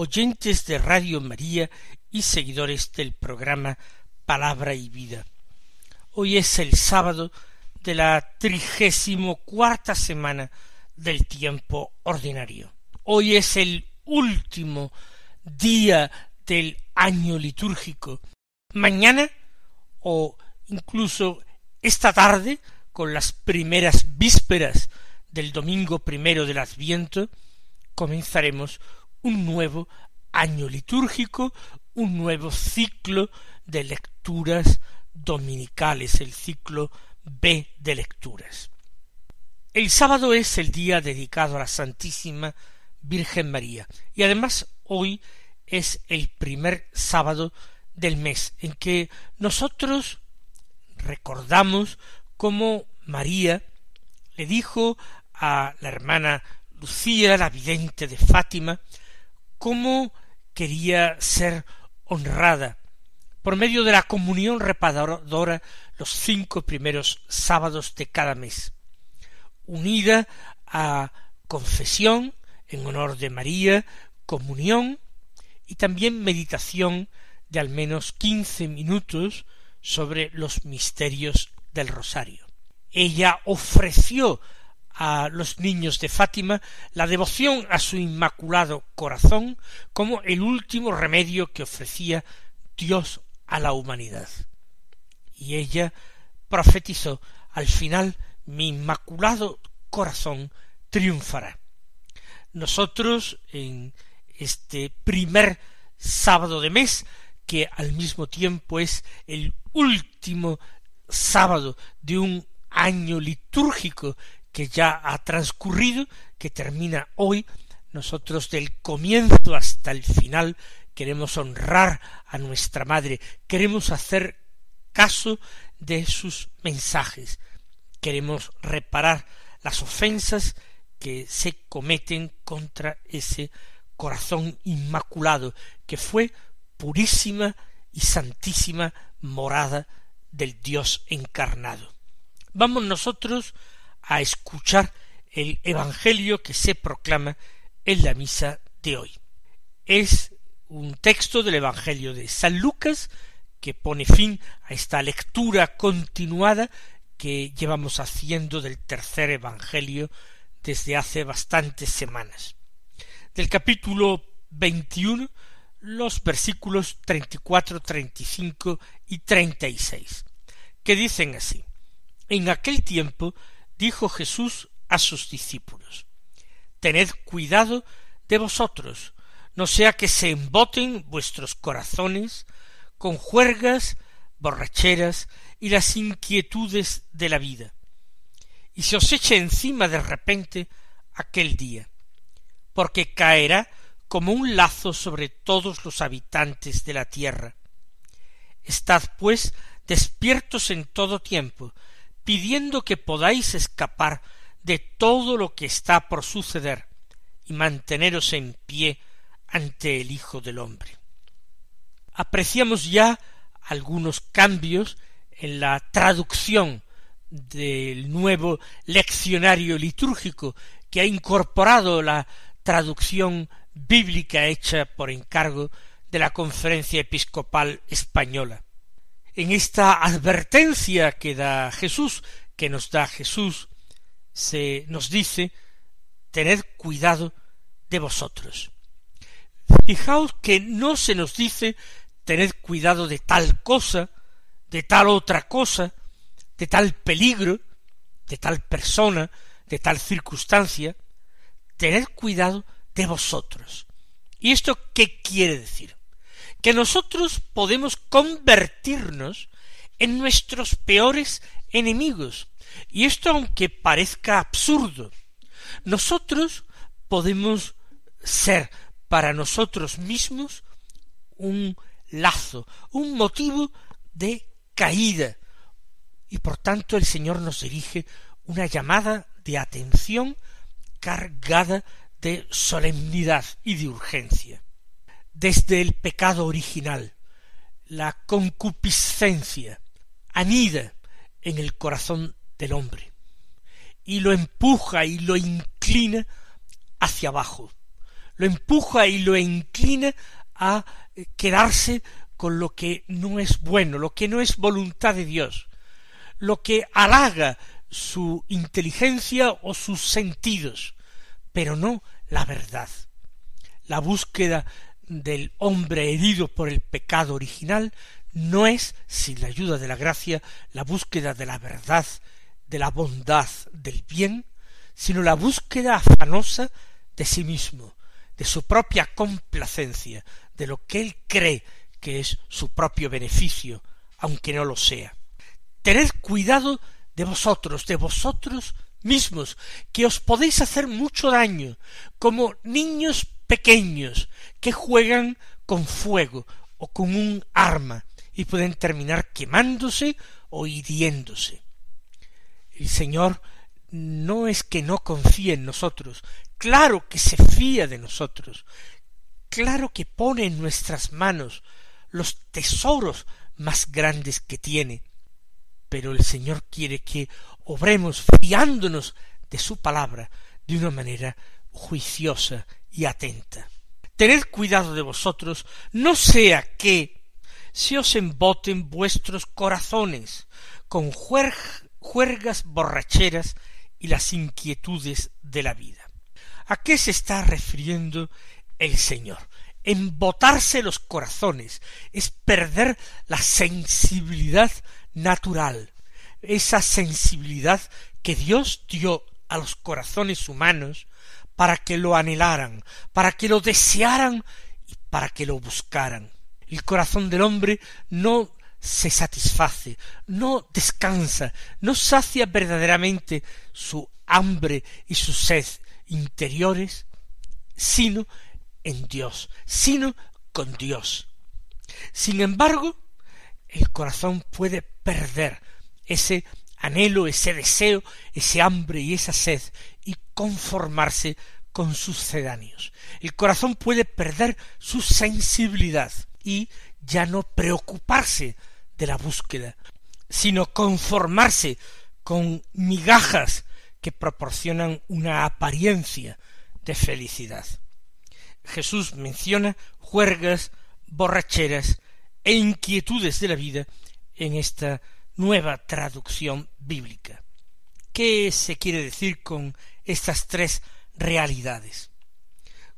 oyentes de Radio María y seguidores del programa Palabra y Vida. Hoy es el sábado de la trigésimo cuarta semana del tiempo ordinario. Hoy es el último día del año litúrgico. Mañana o incluso esta tarde, con las primeras vísperas del domingo primero del Adviento, comenzaremos un nuevo año litúrgico, un nuevo ciclo de lecturas dominicales, el ciclo B de lecturas. El sábado es el día dedicado a la Santísima Virgen María y además hoy es el primer sábado del mes en que nosotros recordamos cómo María le dijo a la hermana Lucía, la vidente de Fátima, cómo quería ser honrada por medio de la comunión reparadora los cinco primeros sábados de cada mes, unida a confesión en honor de María, comunión y también meditación de al menos quince minutos sobre los misterios del rosario. Ella ofreció a los niños de Fátima la devoción a su inmaculado corazón como el último remedio que ofrecía Dios a la humanidad. Y ella profetizó al final mi inmaculado corazón triunfará. Nosotros en este primer sábado de mes, que al mismo tiempo es el último sábado de un año litúrgico que ya ha transcurrido, que termina hoy, nosotros del comienzo hasta el final queremos honrar a nuestra Madre, queremos hacer caso de sus mensajes, queremos reparar las ofensas que se cometen contra ese corazón inmaculado que fue purísima y santísima morada del Dios encarnado. Vamos nosotros a escuchar el Evangelio que se proclama en la misa de hoy. Es un texto del Evangelio de San Lucas que pone fin a esta lectura continuada que llevamos haciendo del tercer Evangelio desde hace bastantes semanas. Del capítulo veintiuno los versículos treinta y cuatro, treinta y cinco y treinta y seis, que dicen así En aquel tiempo dijo Jesús a sus discípulos Tened cuidado de vosotros, no sea que se emboten vuestros corazones con juergas, borracheras y las inquietudes de la vida, y se os eche encima de repente aquel día, porque caerá como un lazo sobre todos los habitantes de la tierra. Estad, pues, despiertos en todo tiempo, pidiendo que podáis escapar de todo lo que está por suceder y manteneros en pie ante el Hijo del Hombre. Apreciamos ya algunos cambios en la traducción del nuevo leccionario litúrgico que ha incorporado la traducción bíblica hecha por encargo de la Conferencia Episcopal Española en esta advertencia que da Jesús, que nos da Jesús, se nos dice tened cuidado de vosotros. Fijaos que no se nos dice tened cuidado de tal cosa, de tal otra cosa, de tal peligro, de tal persona, de tal circunstancia, tened cuidado de vosotros. ¿Y esto qué quiere decir? Que nosotros podemos convertirnos en nuestros peores enemigos. Y esto aunque parezca absurdo, nosotros podemos ser para nosotros mismos un lazo, un motivo de caída. Y por tanto el Señor nos dirige una llamada de atención cargada de solemnidad y de urgencia. Desde el pecado original, la concupiscencia anida en el corazón del hombre y lo empuja y lo inclina hacia abajo, lo empuja y lo inclina a quedarse con lo que no es bueno, lo que no es voluntad de Dios, lo que halaga su inteligencia o sus sentidos, pero no la verdad. La búsqueda del hombre herido por el pecado original no es, sin la ayuda de la gracia, la búsqueda de la verdad, de la bondad, del bien, sino la búsqueda afanosa de sí mismo, de su propia complacencia, de lo que él cree que es su propio beneficio, aunque no lo sea. Tened cuidado de vosotros, de vosotros mismos, que os podéis hacer mucho daño, como niños pequeños que juegan con fuego o con un arma y pueden terminar quemándose o hiriéndose. El Señor no es que no confíe en nosotros, claro que se fía de nosotros, claro que pone en nuestras manos los tesoros más grandes que tiene, pero el Señor quiere que obremos fiándonos de su palabra de una manera juiciosa y atenta. Tened cuidado de vosotros, no sea que se os emboten vuestros corazones con juergas borracheras y las inquietudes de la vida. ¿A qué se está refiriendo el Señor? Embotarse los corazones es perder la sensibilidad natural, esa sensibilidad que Dios dio a los corazones humanos para que lo anhelaran, para que lo desearan y para que lo buscaran. El corazón del hombre no se satisface, no descansa, no sacia verdaderamente su hambre y su sed interiores, sino en Dios, sino con Dios. Sin embargo, el corazón puede perder ese anhelo, ese deseo, ese hambre y esa sed y conformarse con sus cedáneos. El corazón puede perder su sensibilidad y ya no preocuparse de la búsqueda, sino conformarse con migajas que proporcionan una apariencia de felicidad. Jesús menciona juergas, borracheras e inquietudes de la vida en esta nueva traducción bíblica. ¿Qué se quiere decir con estas tres realidades?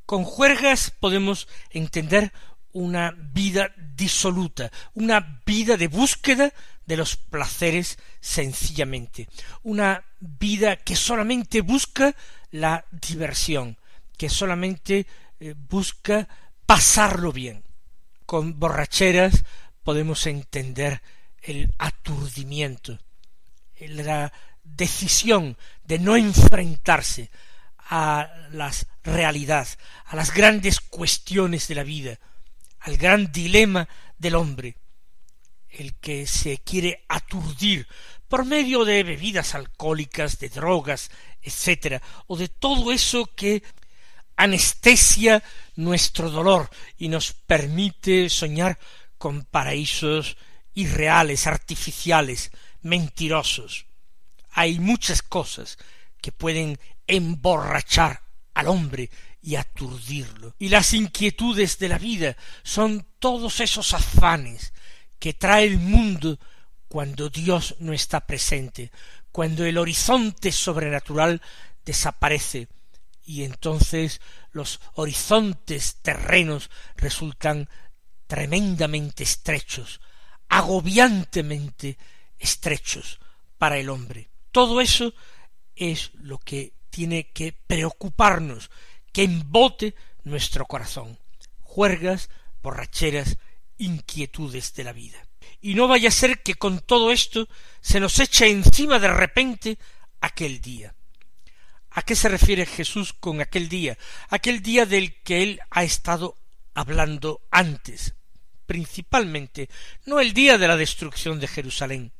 Con juergas podemos entender una vida disoluta, una vida de búsqueda de los placeres sencillamente, una vida que solamente busca la diversión, que solamente eh, busca pasarlo bien. Con borracheras podemos entender el aturdimiento, la decisión de no enfrentarse a las realidad, a las grandes cuestiones de la vida, al gran dilema del hombre, el que se quiere aturdir por medio de bebidas alcohólicas, de drogas, etcétera, o de todo eso que anestesia nuestro dolor y nos permite soñar con paraísos irreales, artificiales, mentirosos. Hay muchas cosas que pueden emborrachar al hombre y aturdirlo. Y las inquietudes de la vida son todos esos afanes que trae el mundo cuando Dios no está presente, cuando el horizonte sobrenatural desaparece, y entonces los horizontes terrenos resultan tremendamente estrechos, agobiantemente estrechos para el hombre. Todo eso es lo que tiene que preocuparnos, que embote nuestro corazón, juergas, borracheras, inquietudes de la vida. Y no vaya a ser que con todo esto se nos eche encima de repente aquel día. ¿A qué se refiere Jesús con aquel día? Aquel día del que él ha estado hablando antes. Principalmente no el día de la destrucción de Jerusalén,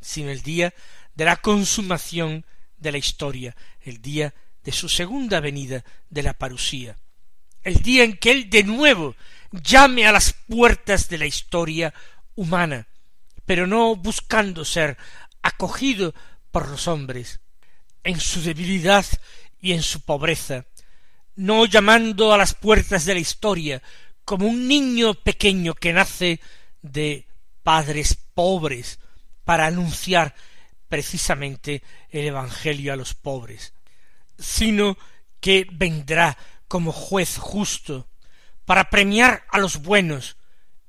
sino el día de la consumación de la historia, el día de su segunda venida de la parusía, el día en que él de nuevo llame a las puertas de la historia humana, pero no buscando ser acogido por los hombres, en su debilidad y en su pobreza, no llamando a las puertas de la historia como un niño pequeño que nace de padres pobres para anunciar precisamente el Evangelio a los pobres, sino que vendrá como juez justo para premiar a los buenos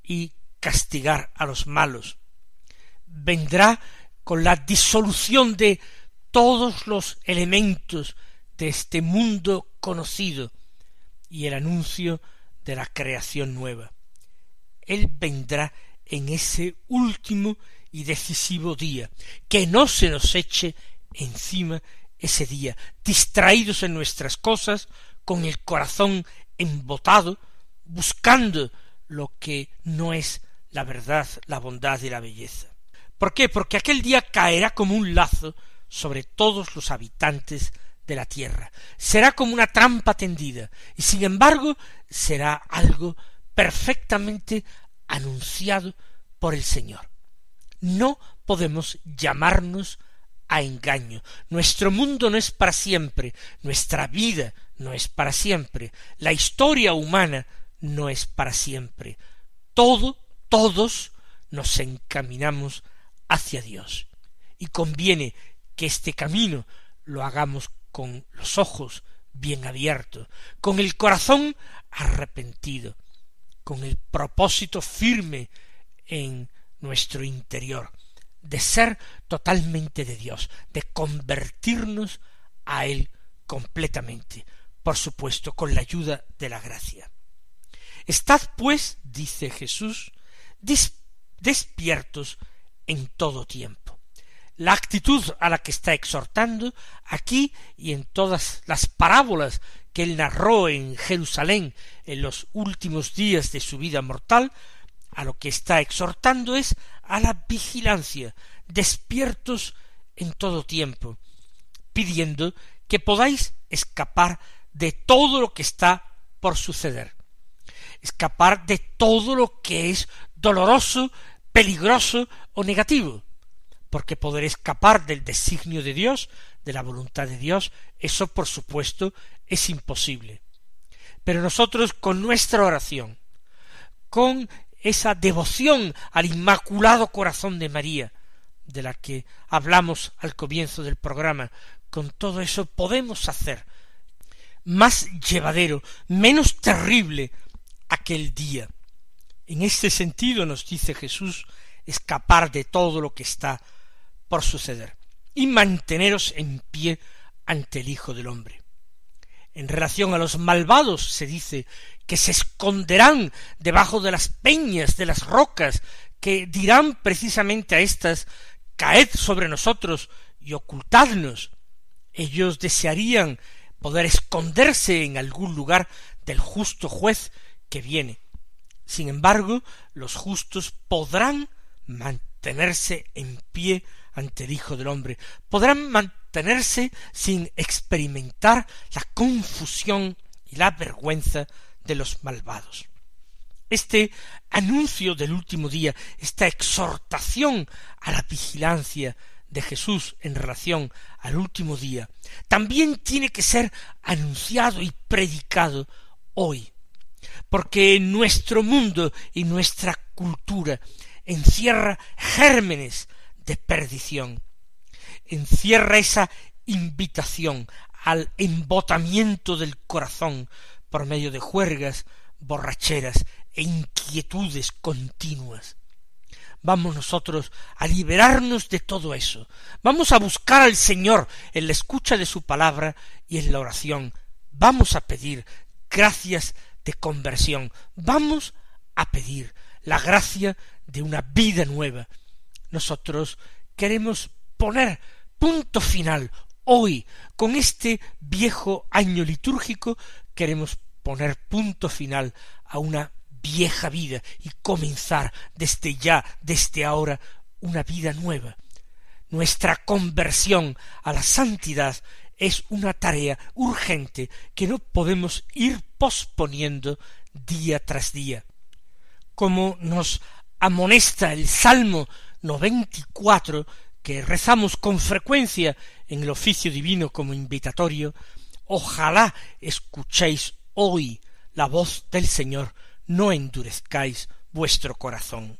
y castigar a los malos. Vendrá con la disolución de todos los elementos de este mundo conocido y el anuncio de la creación nueva. Él vendrá en ese último y decisivo día, que no se nos eche encima ese día, distraídos en nuestras cosas, con el corazón embotado, buscando lo que no es la verdad, la bondad y la belleza. ¿Por qué? Porque aquel día caerá como un lazo sobre todos los habitantes de la tierra. Será como una trampa tendida, y sin embargo será algo perfectamente anunciado por el Señor. No podemos llamarnos a engaño. Nuestro mundo no es para siempre, nuestra vida no es para siempre, la historia humana no es para siempre. Todo, todos nos encaminamos hacia Dios. Y conviene que este camino lo hagamos con los ojos bien abiertos, con el corazón arrepentido, con el propósito firme en nuestro interior, de ser totalmente de Dios, de convertirnos a Él completamente, por supuesto, con la ayuda de la gracia. Estad, pues, dice Jesús, despiertos en todo tiempo la actitud a la que está exhortando aquí y en todas las parábolas que él narró en Jerusalén en los últimos días de su vida mortal, a lo que está exhortando es a la vigilancia, despiertos en todo tiempo, pidiendo que podáis escapar de todo lo que está por suceder, escapar de todo lo que es doloroso, peligroso o negativo, porque poder escapar del designio de Dios, de la voluntad de Dios, eso por supuesto es imposible. Pero nosotros con nuestra oración, con esa devoción al Inmaculado Corazón de María, de la que hablamos al comienzo del programa, con todo eso podemos hacer más llevadero, menos terrible aquel día. En este sentido nos dice Jesús escapar de todo lo que está por suceder y manteneros en pie ante el Hijo del Hombre. En relación a los malvados se dice que se esconderán debajo de las peñas, de las rocas, que dirán precisamente a éstas caed sobre nosotros y ocultadnos. Ellos desearían poder esconderse en algún lugar del justo juez que viene. Sin embargo, los justos podrán mantenerse en pie ante el Hijo del Hombre, podrán mantenerse sin experimentar la confusión y la vergüenza de los malvados. Este anuncio del último día, esta exhortación a la vigilancia de Jesús en relación al último día, también tiene que ser anunciado y predicado hoy, porque nuestro mundo y nuestra cultura encierra gérmenes de perdición. Encierra esa invitación al embotamiento del corazón por medio de juergas, borracheras e inquietudes continuas. Vamos nosotros a liberarnos de todo eso. Vamos a buscar al Señor en la escucha de su palabra y en la oración. Vamos a pedir gracias de conversión. Vamos a pedir la gracia de una vida nueva nosotros queremos poner punto final hoy con este viejo año litúrgico queremos poner punto final a una vieja vida y comenzar desde ya, desde ahora, una vida nueva. Nuestra conversión a la santidad es una tarea urgente que no podemos ir posponiendo día tras día. Como nos amonesta el Salmo noventa y cuatro, que rezamos con frecuencia en el oficio divino como invitatorio, ojalá escuchéis hoy la voz del Señor, no endurezcáis vuestro corazón.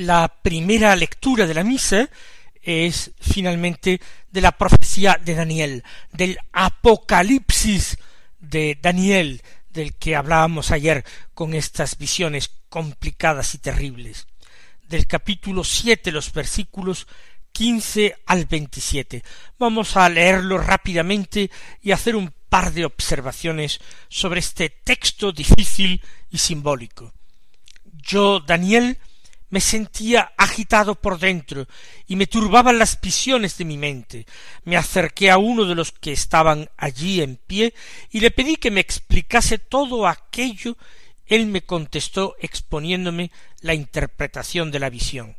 La primera lectura de la misa es finalmente de la profecía de Daniel, del Apocalipsis de Daniel, del que hablábamos ayer con estas visiones complicadas y terribles, del capítulo siete, los versículos quince al veintisiete. Vamos a leerlo rápidamente y hacer un par de observaciones sobre este texto difícil y simbólico. Yo, Daniel, me sentía agitado por dentro y me turbaban las visiones de mi mente. Me acerqué a uno de los que estaban allí en pie y le pedí que me explicase todo aquello. Él me contestó exponiéndome la interpretación de la visión.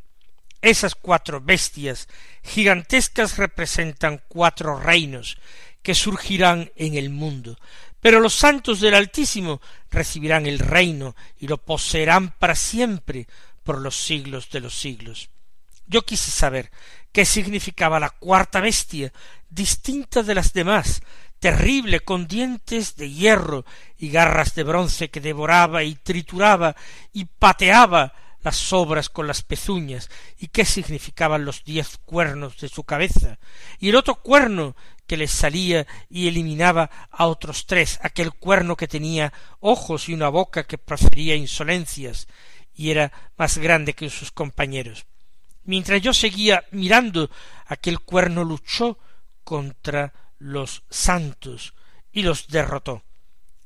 Esas cuatro bestias gigantescas representan cuatro reinos que surgirán en el mundo, pero los santos del Altísimo recibirán el reino y lo poseerán para siempre, por los siglos de los siglos. Yo quise saber qué significaba la cuarta bestia, distinta de las demás, terrible, con dientes de hierro y garras de bronce que devoraba y trituraba y pateaba las sobras con las pezuñas, y qué significaban los diez cuernos de su cabeza, y el otro cuerno que le salía y eliminaba a otros tres, aquel cuerno que tenía ojos y una boca que profería insolencias, y era más grande que sus compañeros. Mientras yo seguía mirando, aquel cuerno luchó contra los santos y los derrotó,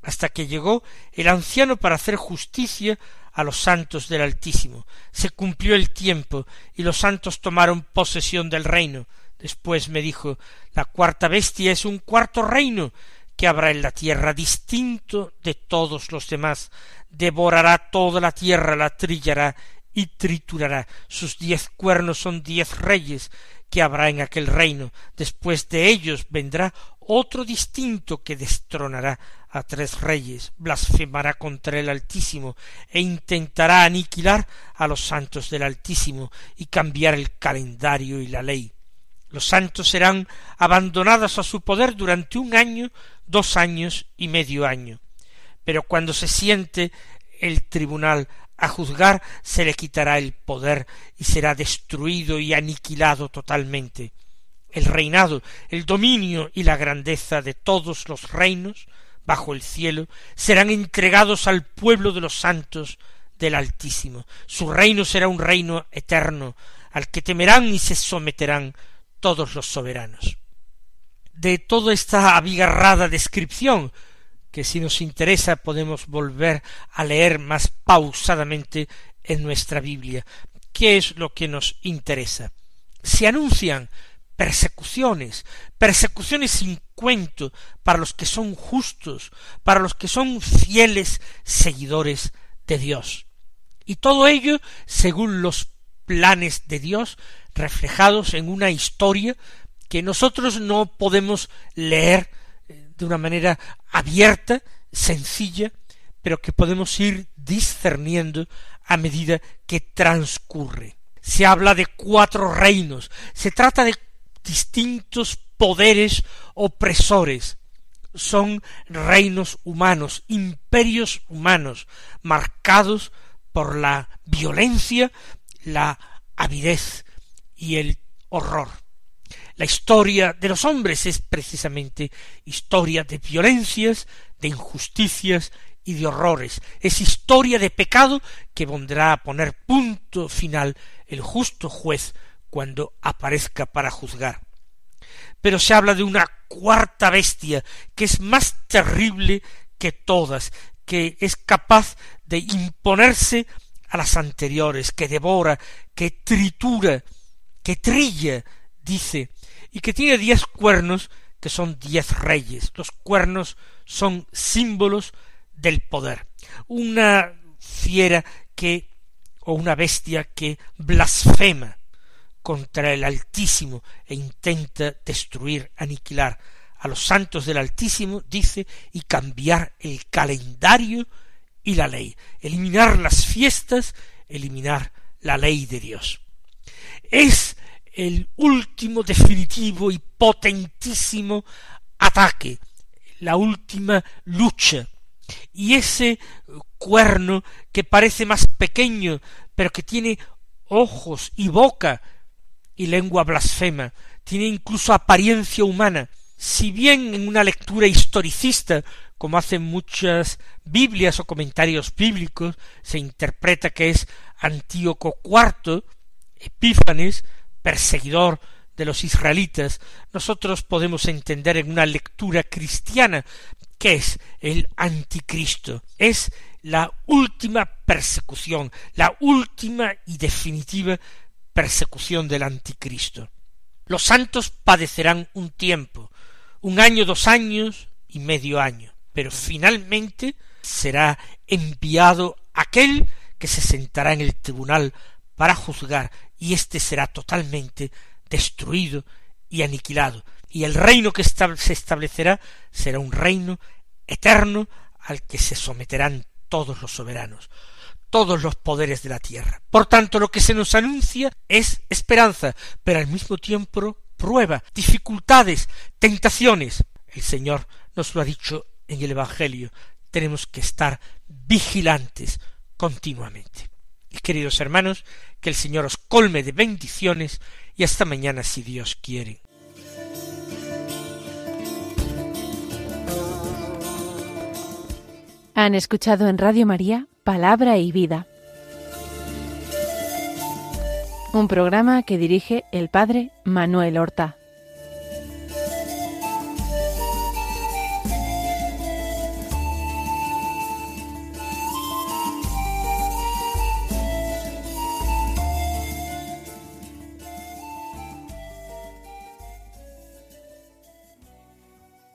hasta que llegó el anciano para hacer justicia a los santos del Altísimo. Se cumplió el tiempo y los santos tomaron posesión del reino. Después me dijo la cuarta bestia es un cuarto reino que habrá en la tierra distinto de todos los demás, devorará toda la tierra, la trillará y triturará. Sus diez cuernos son diez reyes que habrá en aquel reino. Después de ellos vendrá otro distinto que destronará a tres reyes, blasfemará contra el Altísimo e intentará aniquilar a los santos del Altísimo y cambiar el calendario y la ley. Los santos serán abandonados a su poder durante un año, dos años y medio año. Pero cuando se siente el tribunal a juzgar, se le quitará el poder y será destruido y aniquilado totalmente. El reinado, el dominio y la grandeza de todos los reinos bajo el cielo serán entregados al pueblo de los santos del Altísimo. Su reino será un reino eterno, al que temerán y se someterán todos los soberanos. De toda esta abigarrada descripción que si nos interesa podemos volver a leer más pausadamente en nuestra Biblia. ¿Qué es lo que nos interesa? Se anuncian persecuciones, persecuciones sin cuento para los que son justos, para los que son fieles seguidores de Dios. Y todo ello según los planes de Dios reflejados en una historia que nosotros no podemos leer eh, de una manera abierta, sencilla, pero que podemos ir discerniendo a medida que transcurre. Se habla de cuatro reinos, se trata de distintos poderes opresores, son reinos humanos, imperios humanos, marcados por la violencia, la avidez y el horror. La historia de los hombres es precisamente historia de violencias, de injusticias y de horrores. Es historia de pecado que vendrá a poner punto final el justo juez cuando aparezca para juzgar. Pero se habla de una cuarta bestia que es más terrible que todas, que es capaz de imponerse a las anteriores, que devora, que tritura, que trilla, dice, y que tiene diez cuernos que son diez reyes. Los cuernos son símbolos del poder. Una fiera que o una bestia que blasfema contra el Altísimo e intenta destruir, aniquilar a los santos del Altísimo, dice, y cambiar el calendario y la ley, eliminar las fiestas, eliminar la ley de Dios. Es el último definitivo y potentísimo ataque, la última lucha. Y ese cuerno que parece más pequeño, pero que tiene ojos y boca y lengua blasfema, tiene incluso apariencia humana, si bien en una lectura historicista, como hacen muchas Biblias o comentarios bíblicos, se interpreta que es Antíoco IV, Epífanes, perseguidor de los israelitas, nosotros podemos entender en una lectura cristiana que es el anticristo, es la última persecución, la última y definitiva persecución del anticristo. Los santos padecerán un tiempo, un año, dos años y medio año, pero finalmente será enviado aquel que se sentará en el tribunal para juzgar y éste será totalmente destruido y aniquilado, y el reino que se establecerá será un reino eterno al que se someterán todos los soberanos, todos los poderes de la tierra. Por tanto, lo que se nos anuncia es esperanza, pero al mismo tiempo prueba, dificultades, tentaciones. El Señor nos lo ha dicho en el Evangelio. Tenemos que estar vigilantes continuamente. Y queridos hermanos, que el Señor os colme de bendiciones y hasta mañana si Dios quiere. Han escuchado en Radio María Palabra y Vida, un programa que dirige el Padre Manuel Horta.